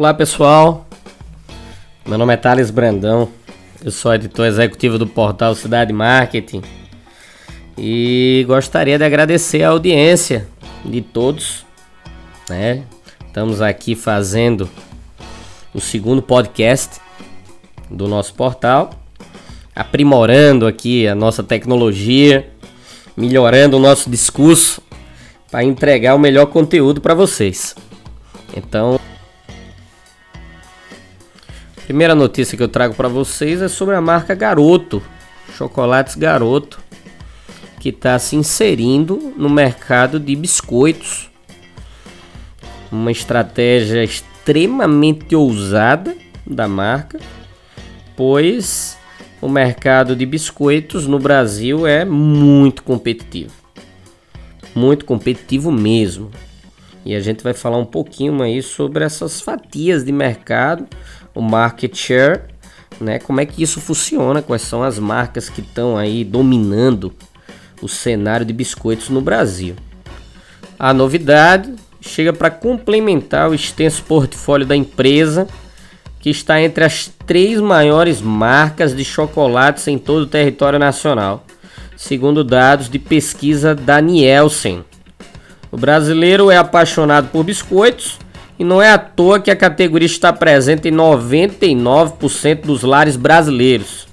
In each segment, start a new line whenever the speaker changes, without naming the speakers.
Olá pessoal, meu nome é Thales Brandão, eu sou editor executivo do portal Cidade Marketing e gostaria de agradecer a audiência de todos, né? Estamos aqui fazendo o segundo podcast do nosso portal, aprimorando aqui a nossa tecnologia, melhorando o nosso discurso para entregar o melhor conteúdo para vocês. Então, Primeira notícia que eu trago para vocês é sobre a marca Garoto, Chocolates Garoto, que está se inserindo no mercado de biscoitos. Uma estratégia extremamente ousada da marca, pois o mercado de biscoitos no Brasil é muito competitivo. Muito competitivo mesmo. E a gente vai falar um pouquinho aí sobre essas fatias de mercado o market share, né? Como é que isso funciona? Quais são as marcas que estão aí dominando o cenário de biscoitos no Brasil? A novidade chega para complementar o extenso portfólio da empresa, que está entre as três maiores marcas de chocolates em todo o território nacional, segundo dados de pesquisa da Nielsen. O brasileiro é apaixonado por biscoitos e não é à toa que a categoria está presente em 99% dos lares brasileiros.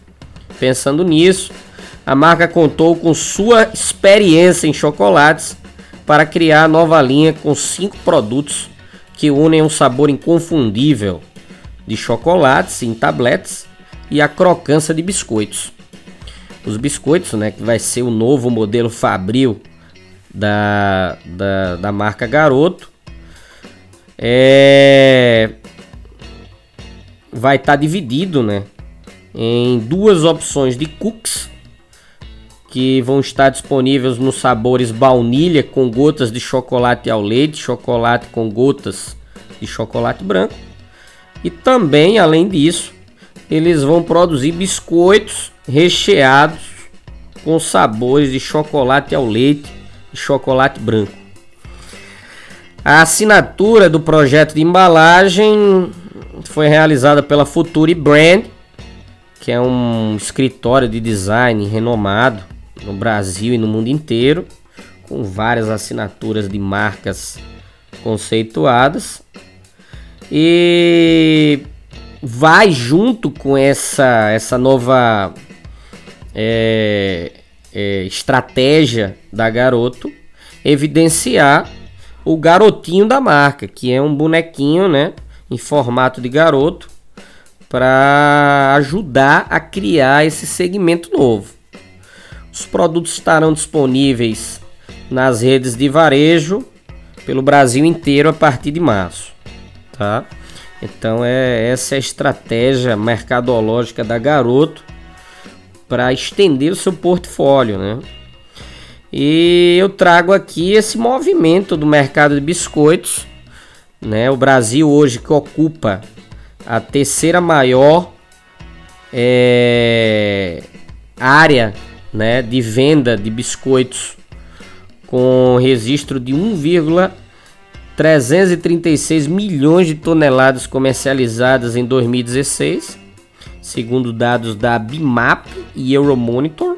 Pensando nisso, a marca contou com sua experiência em chocolates para criar a nova linha com cinco produtos que unem um sabor inconfundível de chocolates em tabletes e a crocância de biscoitos. Os biscoitos, né, que vai ser o novo modelo Fabril da, da, da marca Garoto, é, vai estar tá dividido, né, em duas opções de cookies que vão estar disponíveis nos sabores baunilha com gotas de chocolate ao leite, chocolate com gotas de chocolate branco. E também, além disso, eles vão produzir biscoitos recheados com sabores de chocolate ao leite e chocolate branco. A assinatura do projeto de embalagem foi realizada pela Future Brand, que é um escritório de design renomado no Brasil e no mundo inteiro, com várias assinaturas de marcas conceituadas. E vai junto com essa, essa nova é, é, estratégia da Garoto evidenciar o garotinho da marca, que é um bonequinho, né, em formato de garoto, para ajudar a criar esse segmento novo. Os produtos estarão disponíveis nas redes de varejo pelo Brasil inteiro a partir de março, tá? Então é essa é a estratégia mercadológica da Garoto para estender o seu portfólio, né? E eu trago aqui esse movimento do mercado de biscoitos, né? O Brasil hoje que ocupa a terceira maior é, área, né, de venda de biscoitos com registro de 1,336 milhões de toneladas comercializadas em 2016, segundo dados da Bimap e Euromonitor.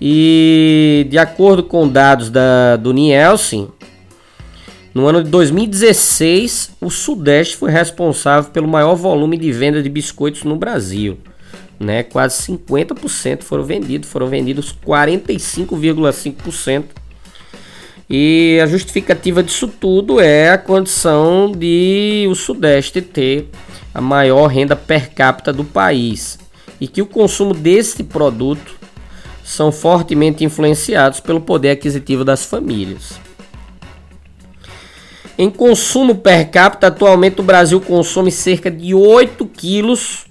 E de acordo com dados da, do Nielsen, no ano de 2016, o Sudeste foi responsável pelo maior volume de venda de biscoitos no Brasil. Né? Quase 50% foram vendidos, foram vendidos 45,5%. E a justificativa disso tudo é a condição de o Sudeste ter a maior renda per capita do país e que o consumo desse produto são fortemente influenciados pelo poder aquisitivo das famílias. Em consumo per capita, atualmente o Brasil consome cerca de 8 quilos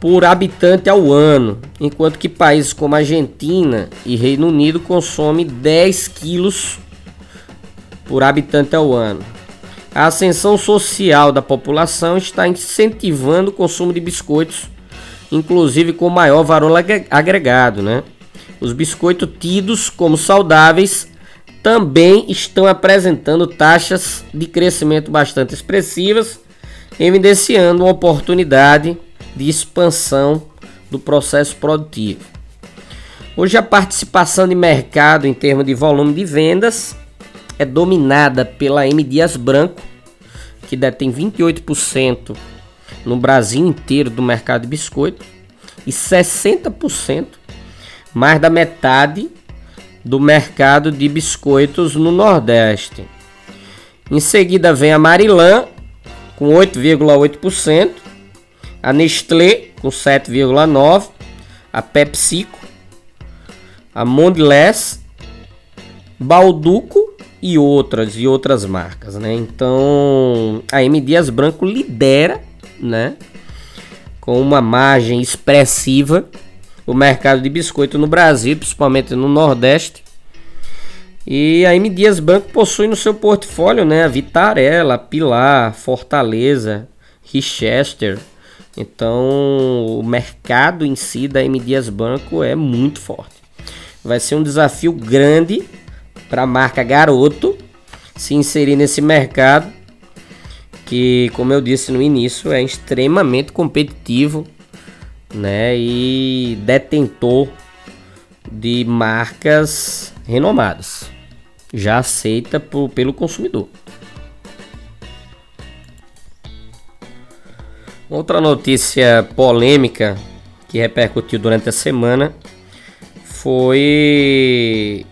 por habitante ao ano, enquanto que países como Argentina e Reino Unido consomem 10 quilos por habitante ao ano. A ascensão social da população está incentivando o consumo de biscoitos, inclusive com maior valor agregado, né? Os biscoitos tidos como saudáveis também estão apresentando taxas de crescimento bastante expressivas, evidenciando uma oportunidade de expansão do processo produtivo. Hoje a participação de mercado em termos de volume de vendas é dominada pela M Dias Branco, que detém 28% no Brasil inteiro do mercado de biscoito e 60%, mais da metade do mercado de biscoitos no Nordeste. Em seguida vem a Marilã com 8,8%, a Nestlé com 7,9%, a PepsiCo, a Mondelez, Balduco e outras e outras marcas, né? Então a M Dias Branco lidera, né? Com uma margem expressiva o mercado de biscoito no Brasil, principalmente no Nordeste. E a M Dias Branco possui no seu portfólio, né, a Vitarella, Pilar, Fortaleza, Richester, então, o mercado em si da M Dias Banco é muito forte. Vai ser um desafio grande para a marca Garoto se inserir nesse mercado que, como eu disse no início, é extremamente competitivo, né, e detentor de marcas renomadas, já aceita por, pelo consumidor. Outra notícia polêmica que repercutiu durante a semana foi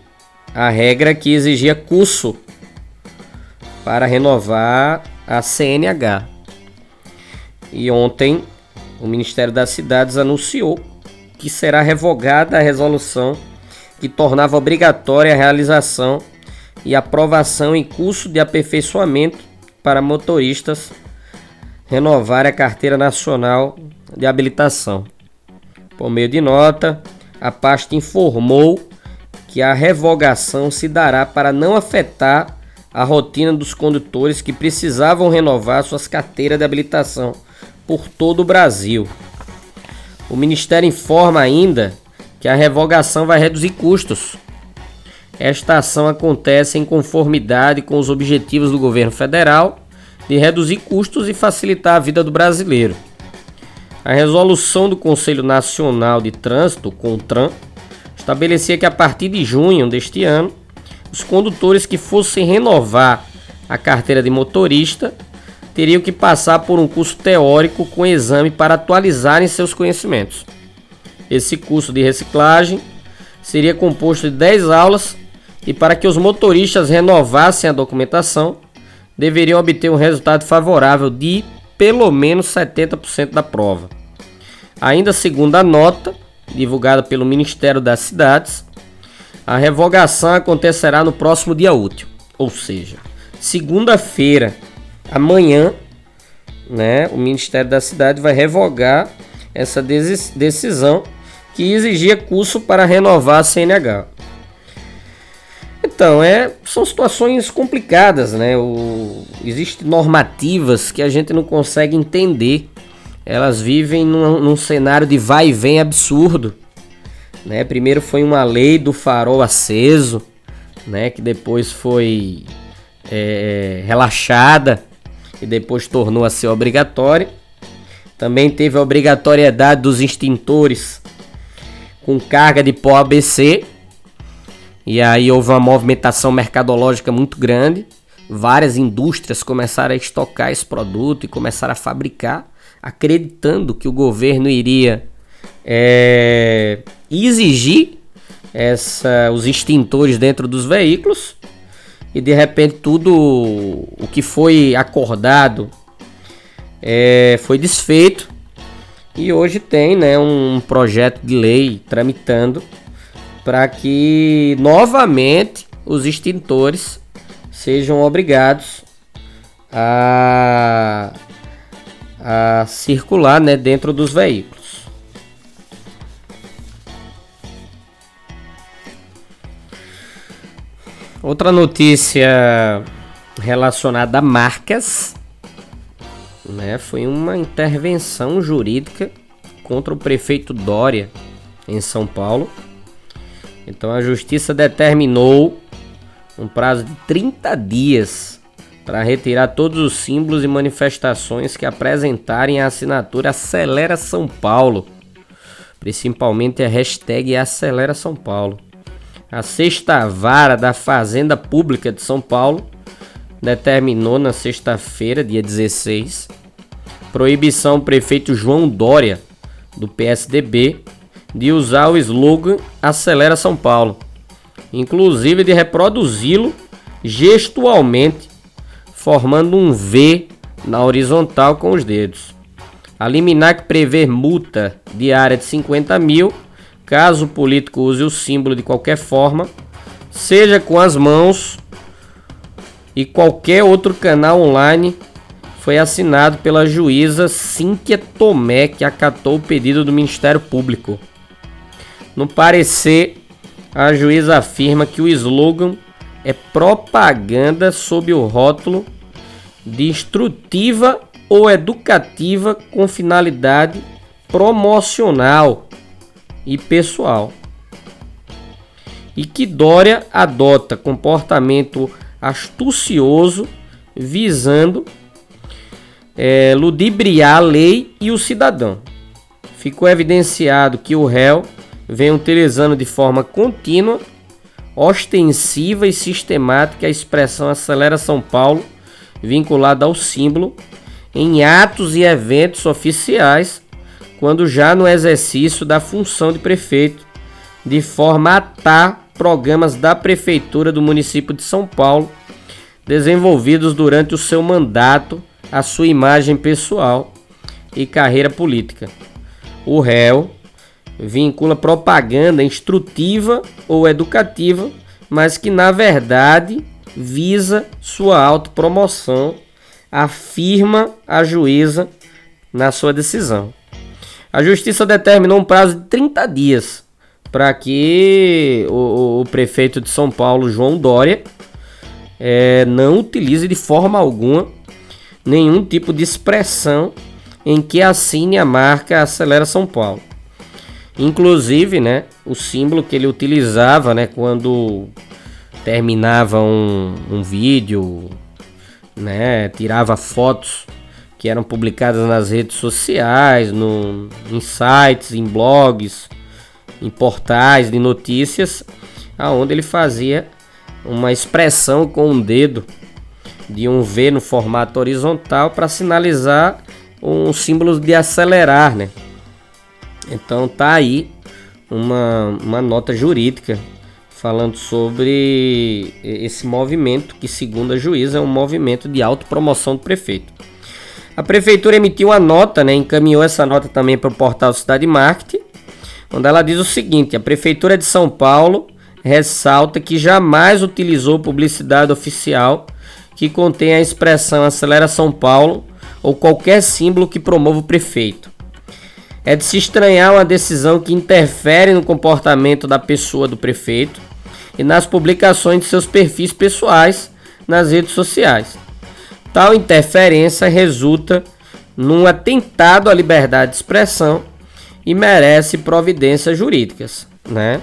a regra que exigia curso para renovar a CNH. E ontem o Ministério das Cidades anunciou que será revogada a resolução que tornava obrigatória a realização e aprovação em curso de aperfeiçoamento para motoristas renovar a Carteira Nacional de Habilitação. Por meio de nota, a pasta informou que a revogação se dará para não afetar a rotina dos condutores que precisavam renovar suas carteiras de habilitação por todo o Brasil. O Ministério informa ainda que a revogação vai reduzir custos. Esta ação acontece em conformidade com os objetivos do governo federal de reduzir custos e facilitar a vida do brasileiro. A resolução do Conselho Nacional de Trânsito, CONTRAN, estabelecia que a partir de junho deste ano, os condutores que fossem renovar a carteira de motorista teriam que passar por um curso teórico com exame para atualizarem seus conhecimentos. Esse curso de reciclagem seria composto de 10 aulas e para que os motoristas renovassem a documentação, deveriam obter um resultado favorável de pelo menos 70% da prova. Ainda segundo a nota, divulgada pelo Ministério das Cidades, a revogação acontecerá no próximo dia útil, ou seja, segunda-feira, amanhã, né, o Ministério da Cidade vai revogar essa decisão que exigia curso para renovar a CNH. Então, é, são situações complicadas, né? Existem normativas que a gente não consegue entender. Elas vivem num, num cenário de vai e vem absurdo. Né? Primeiro foi uma lei do farol aceso, né? que depois foi é, relaxada e depois tornou a ser obrigatória. Também teve a obrigatoriedade dos extintores com carga de pó ABC, e aí houve uma movimentação mercadológica muito grande. Várias indústrias começaram a estocar esse produto e começaram a fabricar, acreditando que o governo iria é, exigir essa, os extintores dentro dos veículos. E de repente tudo o que foi acordado é, foi desfeito. E hoje tem né, um projeto de lei tramitando para que novamente os extintores sejam obrigados a, a circular né, dentro dos veículos. Outra notícia relacionada a marcas né, foi uma intervenção jurídica contra o prefeito Dória em São Paulo. Então a justiça determinou um prazo de 30 dias para retirar todos os símbolos e manifestações que apresentarem a assinatura Acelera São Paulo, principalmente a hashtag Acelera São Paulo. A sexta vara da Fazenda Pública de São Paulo determinou na sexta-feira, dia 16, proibição ao prefeito João Dória, do PSDB, de usar o slogan Acelera São Paulo, inclusive de reproduzi-lo gestualmente, formando um V na horizontal com os dedos. A liminar que prevê multa diária de 50 mil, caso o político use o símbolo de qualquer forma, seja com as mãos e qualquer outro canal online foi assinado pela juíza Cíntia Tomé, que acatou o pedido do Ministério Público. No parecer, a juíza afirma que o slogan é propaganda sob o rótulo de instrutiva ou educativa com finalidade promocional e pessoal. E que Dória adota comportamento astucioso visando é, ludibriar a lei e o cidadão. Ficou evidenciado que o réu vem utilizando de forma contínua, ostensiva e sistemática a expressão Acelera São Paulo, vinculada ao símbolo, em atos e eventos oficiais, quando já no exercício da função de prefeito, de forma a atar programas da Prefeitura do município de São Paulo, desenvolvidos durante o seu mandato a sua imagem pessoal e carreira política. O réu vincula propaganda instrutiva ou educativa, mas que na verdade visa sua autopromoção, afirma a juíza na sua decisão. A justiça determinou um prazo de 30 dias para que o, o, prefeito de São Paulo, João Dória, é, não utilize de forma alguma nenhum tipo de expressão em que assine a marca Acelera São Paulo. Inclusive, né, o símbolo que ele utilizava, né, quando terminava um, um vídeo, né, tirava fotos que eram publicadas nas redes sociais, no, em sites, em blogs, em portais de notícias, aonde ele fazia uma expressão com um dedo de um V no formato horizontal para sinalizar um símbolo de acelerar, né? Então tá aí uma, uma nota jurídica falando sobre esse movimento que, segundo a juíza, é um movimento de autopromoção do prefeito. A prefeitura emitiu uma nota, né, encaminhou essa nota também para o portal Cidade Marketing, onde ela diz o seguinte: a prefeitura de São Paulo ressalta que jamais utilizou publicidade oficial que contém a expressão Acelera São Paulo ou qualquer símbolo que promova o prefeito. É de se estranhar uma decisão que interfere no comportamento da pessoa do prefeito e nas publicações de seus perfis pessoais nas redes sociais. Tal interferência resulta num atentado à liberdade de expressão e merece providências jurídicas, né?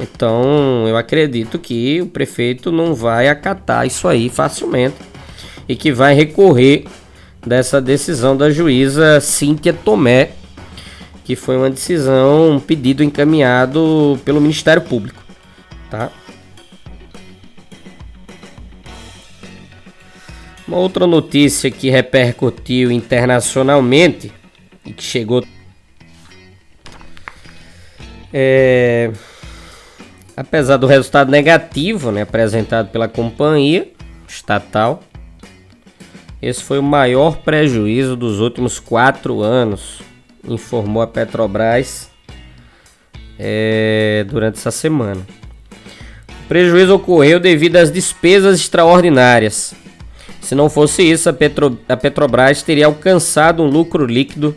Então, eu acredito que o prefeito não vai acatar isso aí facilmente e que vai recorrer dessa decisão da juíza Cíntia Tomé, que foi uma decisão, um pedido encaminhado pelo Ministério Público, tá? Uma outra notícia que repercutiu internacionalmente e que chegou é Apesar do resultado negativo né, apresentado pela companhia estatal, esse foi o maior prejuízo dos últimos quatro anos, informou a Petrobras é, durante essa semana. O prejuízo ocorreu devido às despesas extraordinárias. Se não fosse isso, a, Petro, a Petrobras teria alcançado um lucro líquido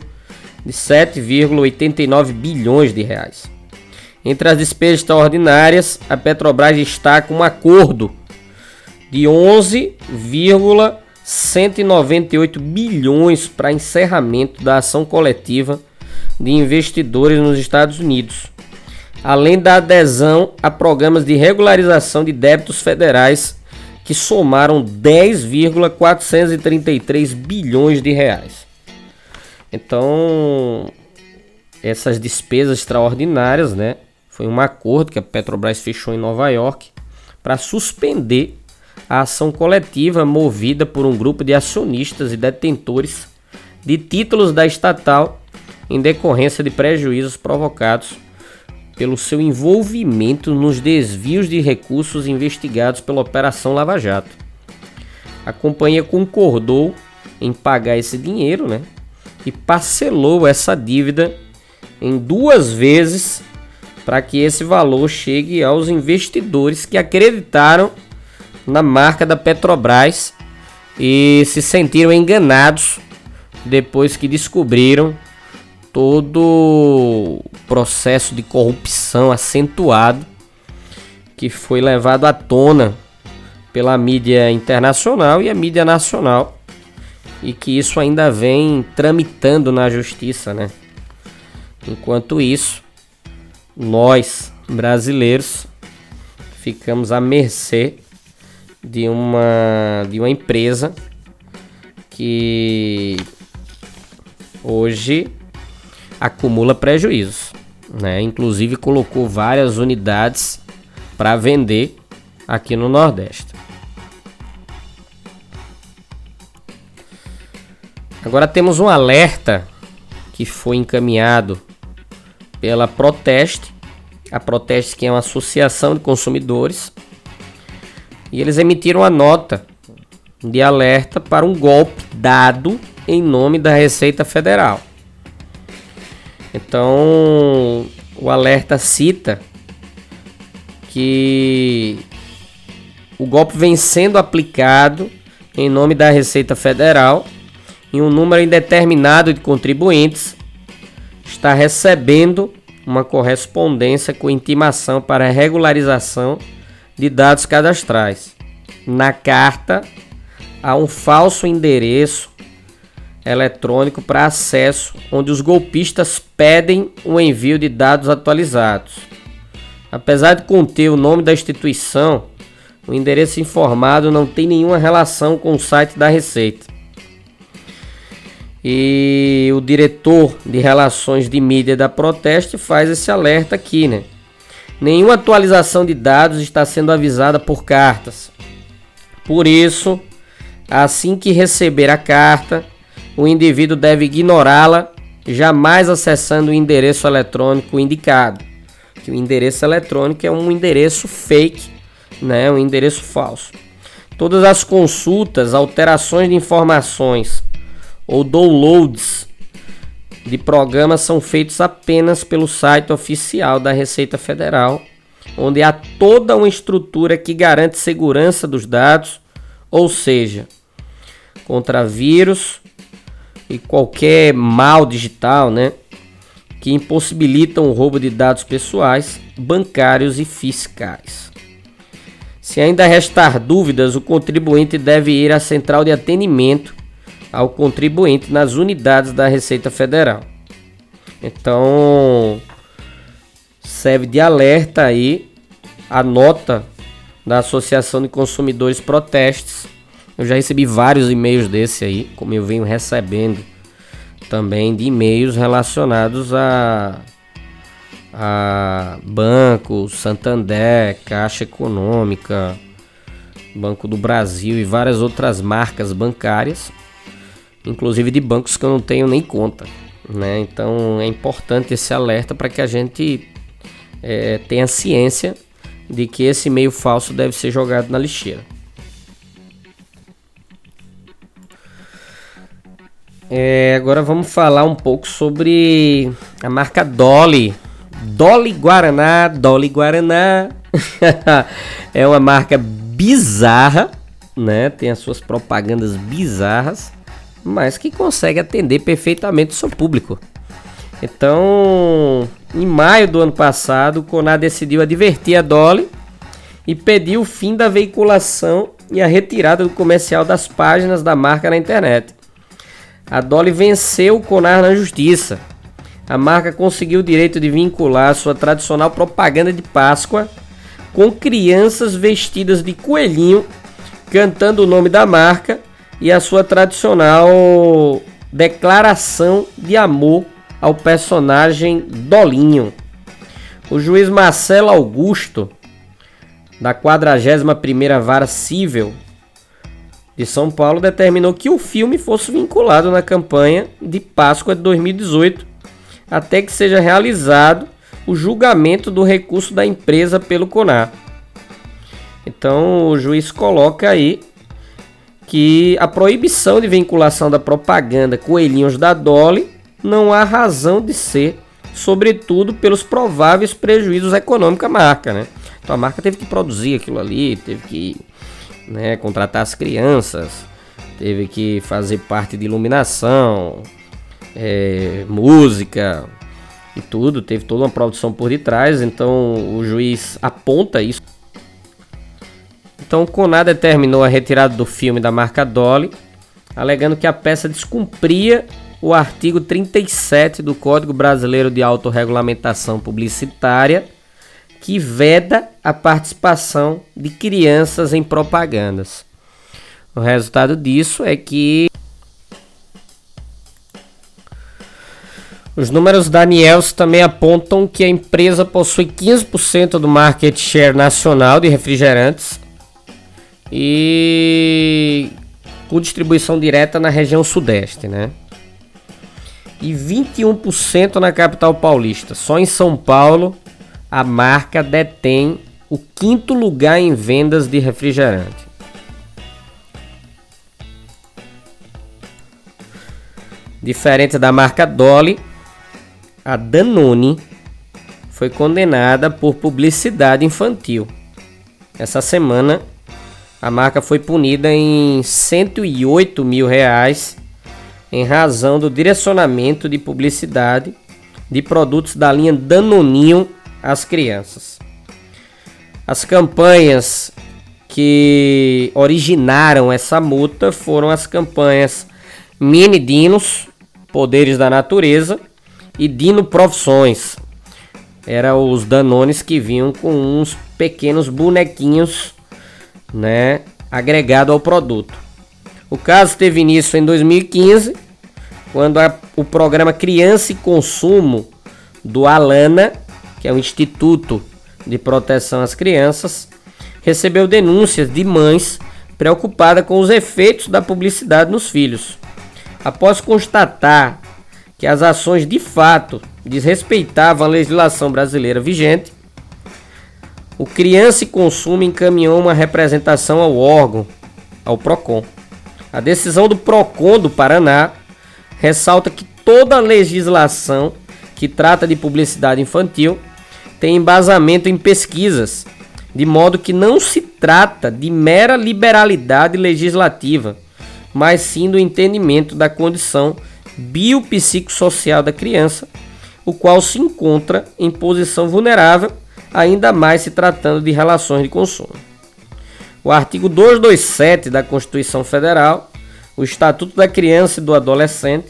de 7,89 bilhões de reais. Entre as despesas extraordinárias, a Petrobras destaca um acordo de 11,198 bilhões para encerramento da ação coletiva de investidores nos Estados Unidos, além da adesão a programas de regularização de débitos federais que somaram 10,433 bilhões de reais. Então, essas despesas extraordinárias, né? Foi um acordo que a Petrobras fechou em Nova York para suspender a ação coletiva movida por um grupo de acionistas e detentores de títulos da estatal em decorrência de prejuízos provocados pelo seu envolvimento nos desvios de recursos investigados pela Operação Lava Jato. A companhia concordou em pagar esse dinheiro, né? E parcelou essa dívida em duas vezes para que esse valor chegue aos investidores que acreditaram na marca da Petrobras e se sentiram enganados depois que descobriram todo processo de corrupção acentuado que foi levado à tona pela mídia internacional e a mídia nacional e que isso ainda vem tramitando na justiça, né? Enquanto isso, nós brasileiros ficamos à mercê de uma de uma empresa que hoje acumula prejuízos, né? Inclusive colocou várias unidades para vender aqui no Nordeste. Agora temos um alerta que foi encaminhado pela Proteste, a Proteste que é uma associação de consumidores, e eles emitiram a nota de alerta para um golpe dado em nome da Receita Federal. Então, o alerta cita que o golpe vem sendo aplicado em nome da Receita Federal e um número indeterminado de contribuintes está recebendo uma correspondência com intimação para regularização de dados cadastrais. Na carta, há um falso endereço eletrônico para acesso, onde os golpistas pedem o envio de dados atualizados. Apesar de conter o nome da instituição, o endereço informado não tem nenhuma relação com o site da Receita. E o diretor de relações de mídia da Proteste faz esse alerta aqui, né? Nenhuma atualização de dados está sendo avisada por cartas. Por isso, assim que receber a carta, o indivíduo deve ignorá-la, jamais acessando o endereço eletrônico indicado. Que o endereço eletrônico é um endereço fake, né, um endereço falso. Todas as consultas, alterações de informações ou downloads de programas são feitos apenas pelo site oficial da Receita Federal, onde há toda uma estrutura que garante segurança dos dados, ou seja, contra vírus, e qualquer mal digital, né, que impossibilitam o roubo de dados pessoais, bancários e fiscais. Se ainda restar dúvidas, o contribuinte deve ir à central de atendimento ao contribuinte nas unidades da Receita Federal. Então, serve de alerta aí a nota da Associação de Consumidores Protestes eu já recebi vários e-mails desse aí, como eu venho recebendo também de e-mails relacionados a, a Banco, Santander, Caixa Econômica, Banco do Brasil e várias outras marcas bancárias, inclusive de bancos que eu não tenho nem conta. Né? Então é importante esse alerta para que a gente é, tenha ciência de que esse e-mail falso deve ser jogado na lixeira. É, agora vamos falar um pouco sobre a marca Dolly. Dolly Guaraná, Dolly Guaraná. é uma marca bizarra, né? Tem as suas propagandas bizarras, mas que consegue atender perfeitamente o seu público. Então, em maio do ano passado, o Conar decidiu advertir a Dolly e pediu o fim da veiculação e a retirada do comercial das páginas da marca na internet. A Dolly venceu o Conar na justiça. A marca conseguiu o direito de vincular sua tradicional propaganda de Páscoa com crianças vestidas de coelhinho cantando o nome da marca e a sua tradicional declaração de amor ao personagem Dolinho. O juiz Marcelo Augusto, da 41ª Vara Civil de São Paulo, determinou que o filme fosse vinculado na campanha de Páscoa de 2018, até que seja realizado o julgamento do recurso da empresa pelo CONAR. Então o juiz coloca aí que a proibição de vinculação da propaganda Coelhinhos da Dolly não há razão de ser, sobretudo pelos prováveis prejuízos econômicos à marca, né? Então a marca teve que produzir aquilo ali, teve que né, contratar as crianças, teve que fazer parte de iluminação, é, música e tudo, teve toda uma produção por detrás, então o juiz aponta isso. Então Conar determinou a retirada do filme da marca Dolly, alegando que a peça descumpria o artigo 37 do Código Brasileiro de Autorregulamentação Publicitária, que veda a participação de crianças em propagandas. O resultado disso é que os números da Niels também apontam que a empresa possui 15% do market share nacional de refrigerantes e com distribuição direta na região sudeste, né? e 21% na capital paulista. Só em São Paulo a marca detém o quinto lugar em vendas de refrigerante. Diferente da marca Dolly, a Danone foi condenada por publicidade infantil. Essa semana, a marca foi punida em 108 mil reais em razão do direcionamento de publicidade de produtos da linha Danoninho às crianças. As campanhas que originaram essa multa foram as campanhas Mini Dinos, Poderes da Natureza e Dino Profissões. Eram os Danones que vinham com uns pequenos bonequinhos, né, agregado ao produto. O caso teve início em 2015, quando a, o programa Criança e Consumo do Alana, que é o Instituto de Proteção às Crianças, recebeu denúncias de mães preocupadas com os efeitos da publicidade nos filhos. Após constatar que as ações de fato desrespeitavam a legislação brasileira vigente, o Criança e Consumo encaminhou uma representação ao órgão, ao PROCON. A decisão do PROCON do Paraná ressalta que toda legislação que trata de publicidade infantil tem embasamento em pesquisas, de modo que não se trata de mera liberalidade legislativa, mas sim do entendimento da condição biopsicossocial da criança, o qual se encontra em posição vulnerável, ainda mais se tratando de relações de consumo. O artigo 227 da Constituição Federal, o Estatuto da Criança e do Adolescente,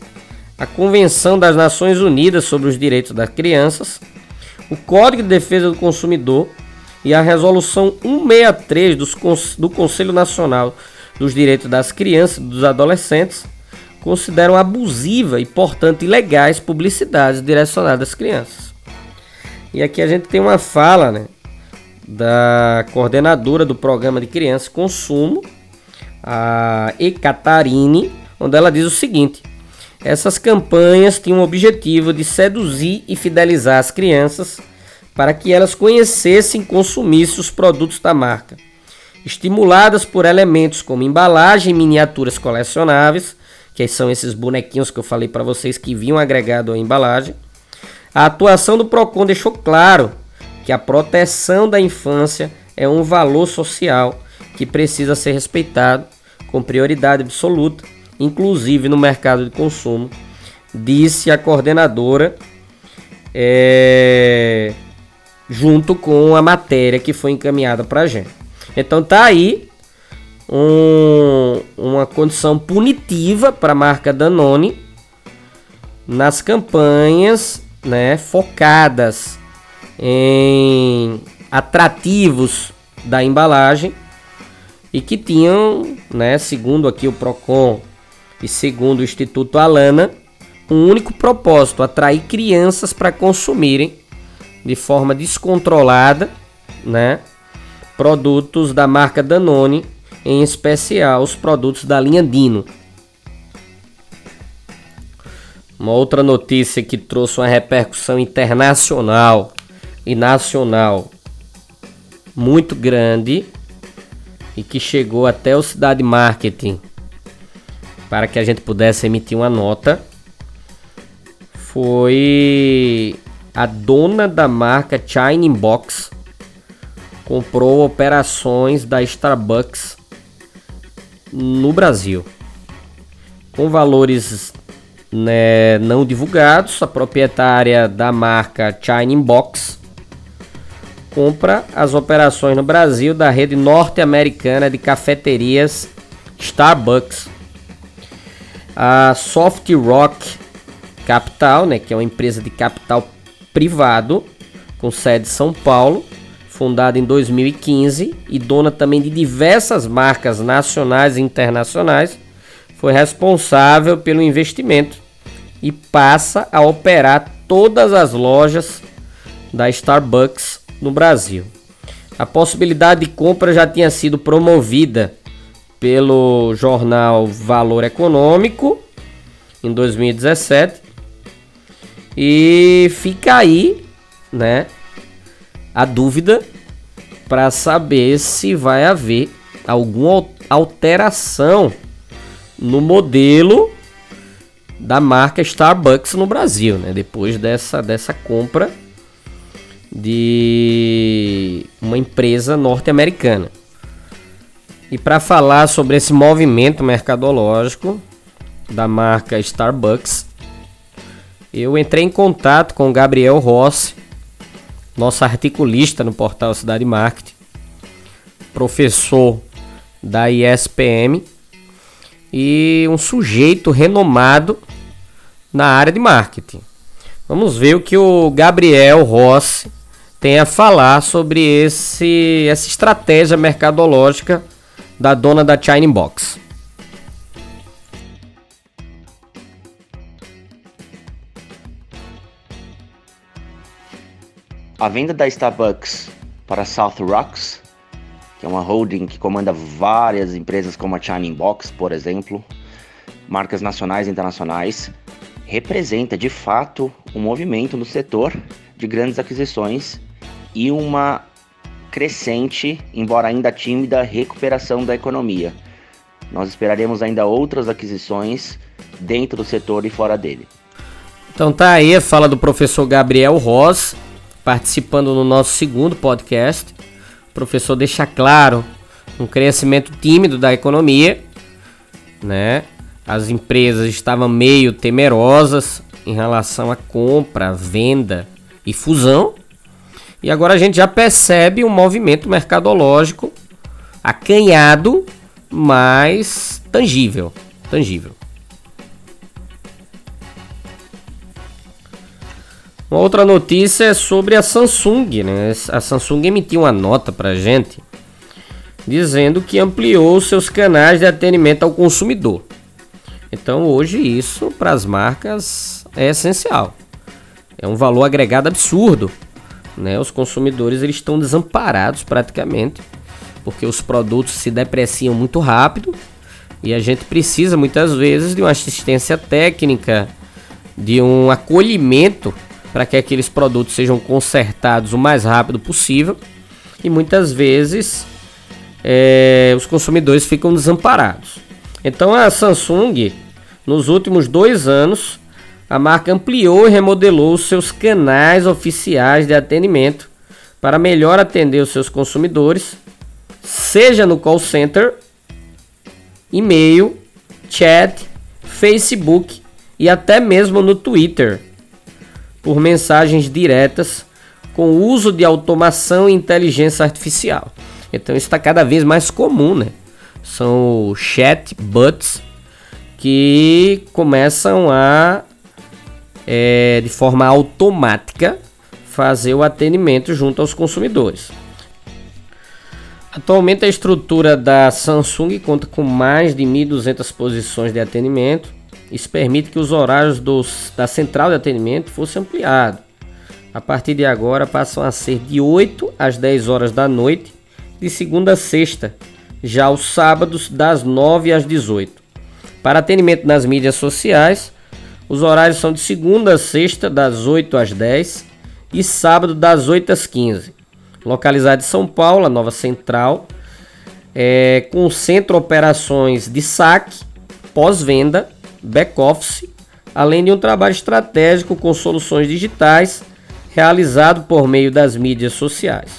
a Convenção das Nações Unidas sobre os Direitos das Crianças, o Código de Defesa do Consumidor e a Resolução 163 dos, do Conselho Nacional dos Direitos das Crianças e dos Adolescentes consideram abusiva e, portanto, ilegais publicidades direcionadas às crianças. E aqui a gente tem uma fala, né, da coordenadora do programa de criança consumo, a Ekatarine, onde ela diz o seguinte: essas campanhas tinham o objetivo de seduzir e fidelizar as crianças para que elas conhecessem e consumissem os produtos da marca. Estimuladas por elementos como embalagem e miniaturas colecionáveis, que são esses bonequinhos que eu falei para vocês que vinham agregado à embalagem, a atuação do Procon deixou claro que a proteção da infância é um valor social que precisa ser respeitado com prioridade absoluta, inclusive no mercado de consumo, disse a coordenadora, é, junto com a matéria que foi encaminhada para a gente. Então tá aí um, uma condição punitiva para a marca Danone nas campanhas né, focadas em atrativos da embalagem e que tinham, né, segundo aqui o Procon e segundo o Instituto Alana, um único propósito: atrair crianças para consumirem de forma descontrolada, né, produtos da marca Danone, em especial os produtos da linha Dino. Uma outra notícia que trouxe uma repercussão internacional e nacional muito grande e que chegou até o Cidade Marketing para que a gente pudesse emitir uma nota foi a dona da marca China Box comprou operações da Starbucks no Brasil com valores né, não divulgados. A proprietária da marca China Box compra as operações no Brasil da rede norte-americana de cafeterias Starbucks. A Soft Rock Capital, né, que é uma empresa de capital privado com sede em São Paulo, fundada em 2015 e dona também de diversas marcas nacionais e internacionais, foi responsável pelo investimento e passa a operar todas as lojas da Starbucks no Brasil. A possibilidade de compra já tinha sido promovida pelo jornal Valor Econômico em 2017 e fica aí, né, a dúvida para saber se vai haver alguma alteração no modelo da marca Starbucks no Brasil, né? Depois dessa, dessa compra de uma empresa norte-americana. E para falar sobre esse movimento mercadológico da marca Starbucks, eu entrei em contato com Gabriel Rossi, nosso articulista no portal Cidade Marketing, professor da ISPM e um sujeito renomado na área de marketing. Vamos ver o que o Gabriel Rossi tem a falar sobre esse, essa estratégia mercadológica da dona da China Box.
A venda da Starbucks para South Rocks, que é uma holding que comanda várias empresas como a China Box, por exemplo, marcas nacionais e internacionais, representa de fato um movimento no setor de grandes aquisições e uma crescente, embora ainda tímida, recuperação da economia. Nós esperaremos ainda outras aquisições dentro do setor e fora dele.
Então tá aí a fala do professor Gabriel Ross, participando no nosso segundo podcast. O professor deixa claro um crescimento tímido da economia, né? As empresas estavam meio temerosas em relação à compra, venda e fusão. E agora a gente já percebe um movimento mercadológico acanhado, mas tangível, tangível. Uma outra notícia é sobre a Samsung, né? A Samsung emitiu uma nota pra gente dizendo que ampliou seus canais de atendimento ao consumidor. Então hoje isso para as marcas é essencial. É um valor agregado absurdo. Né? Os consumidores eles estão desamparados praticamente, porque os produtos se depreciam muito rápido e a gente precisa muitas vezes de uma assistência técnica, de um acolhimento para que aqueles produtos sejam consertados o mais rápido possível. E muitas vezes é, os consumidores ficam desamparados. Então a Samsung, nos últimos dois anos, a marca ampliou e remodelou seus canais oficiais de atendimento para melhor atender os seus consumidores, seja no call center, e-mail, chat, Facebook e até mesmo no Twitter, por mensagens diretas com uso de automação e inteligência artificial. Então está cada vez mais comum, né? São chatbots que começam a, é, de forma automática, fazer o atendimento junto aos consumidores. Atualmente a estrutura da Samsung conta com mais de 1.200 posições de atendimento. Isso permite que os horários dos, da central de atendimento fossem ampliados. A partir de agora passam a ser de 8 às 10 horas da noite, de segunda a sexta, já os sábados das 9 às 18. Para atendimento nas mídias sociais, os horários são de segunda a sexta, das 8 às 10 e sábado das 8 às 15. Localizado em São Paulo, a nova central, é, com centro operações de saque, pós-venda, back-office, além de um trabalho estratégico com soluções digitais realizado por meio das mídias sociais.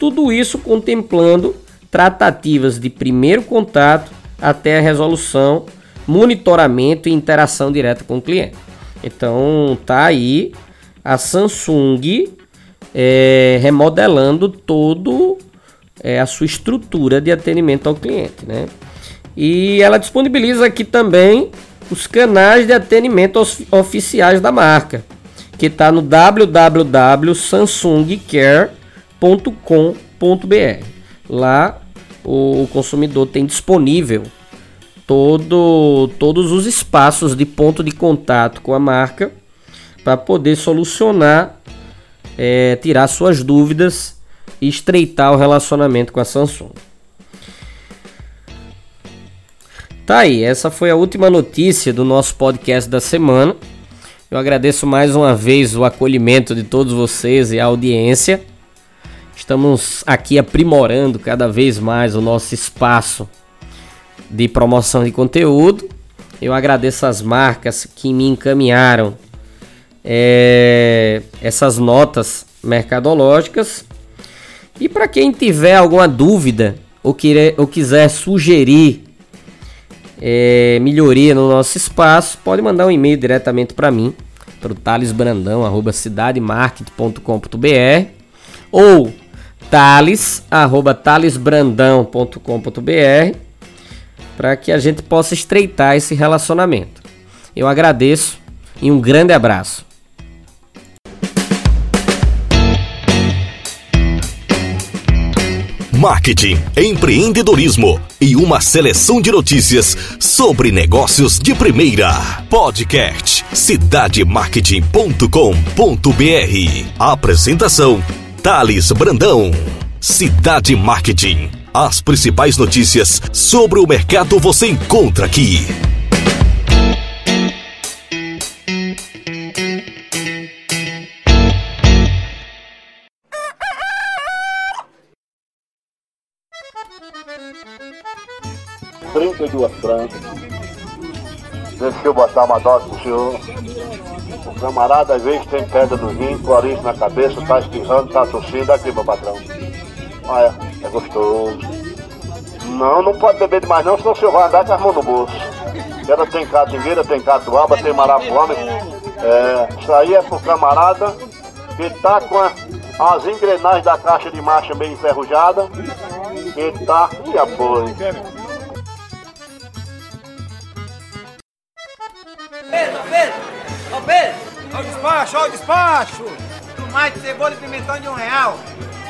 Tudo isso contemplando tratativas de primeiro contato até a resolução, monitoramento e interação direta com o cliente. Então tá aí a Samsung é, remodelando todo é, a sua estrutura de atendimento ao cliente, né? E ela disponibiliza aqui também os canais de atendimento oficiais da marca, que está no www.samsungcare.com.br. Lá o consumidor tem disponível todo, todos os espaços de ponto de contato com a marca para poder solucionar, é, tirar suas dúvidas e estreitar o relacionamento com a Samsung. Tá aí, essa foi a última notícia do nosso podcast da semana. Eu agradeço mais uma vez o acolhimento de todos vocês e a audiência. Estamos aqui aprimorando cada vez mais o nosso espaço de promoção de conteúdo. Eu agradeço as marcas que me encaminharam é, essas notas mercadológicas. E para quem tiver alguma dúvida ou, querer, ou quiser sugerir é, melhoria no nosso espaço, pode mandar um e-mail diretamente para mim, para o thalesbrandão.cidademarket.com.br ou thales.thalesbrandão.com.br para que a gente possa estreitar esse relacionamento. Eu agradeço e um grande abraço.
marketing, empreendedorismo e uma seleção de notícias sobre negócios de primeira. Podcast cidademarketing.com.br. Apresentação Thales Brandão. Cidade Marketing. As principais notícias sobre o mercado você encontra aqui.
Trinta e duas francas. Deixa eu botar uma dose pro senhor. O camarada às vezes tem pedra no rim, clorinho na cabeça, tá espirrando, tá tossindo. Aqui, meu patrão. Olha, é gostoso. Não, não pode beber demais não, senão o senhor vai andar com as mãos no bolso. Ela tem catingueira, tem catuaba, tem marapuama. É, isso aí é pro camarada que tá com a, as engrenagens da caixa de marcha meio enferrujada. Que tá. E apoio.
Pedro, Pedro! Ô Pedro! O despacho, ó o despacho! Tomate, cebola e pimentão de um real.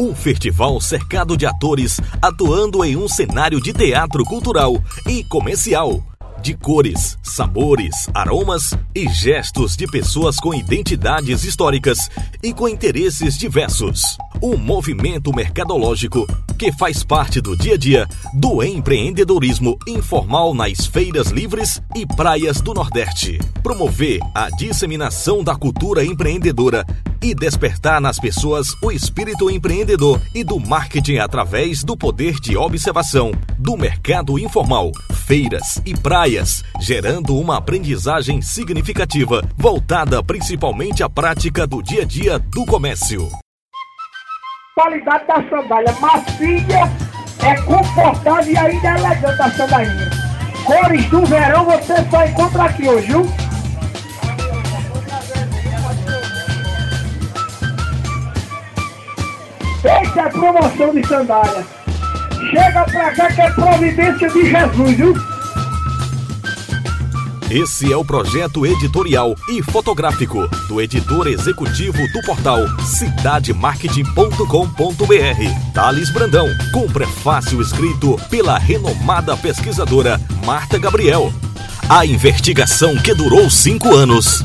Um festival cercado de atores atuando em um cenário de teatro cultural e comercial de cores, sabores, aromas e gestos de pessoas com identidades históricas e com interesses diversos. Um movimento mercadológico que faz parte do dia a dia do empreendedorismo informal nas feiras livres e praias do Nordeste. Promover a disseminação da cultura empreendedora e despertar nas pessoas o espírito empreendedor e do marketing através do poder de observação do mercado informal, feiras e praias, gerando uma aprendizagem significativa voltada principalmente à prática do dia a dia do comércio.
Qualidade da sandália macia, é confortável e ainda é elegante a sandália. Cores do verão você só encontra aqui hoje, viu? Essa é promoção de sandália. Chega pra cá que é providência de Jesus, viu?
Esse é o projeto editorial e fotográfico do editor executivo do portal cidademarketing.com.br, Thales Brandão, com prefácio escrito pela renomada pesquisadora Marta Gabriel. A investigação que durou cinco anos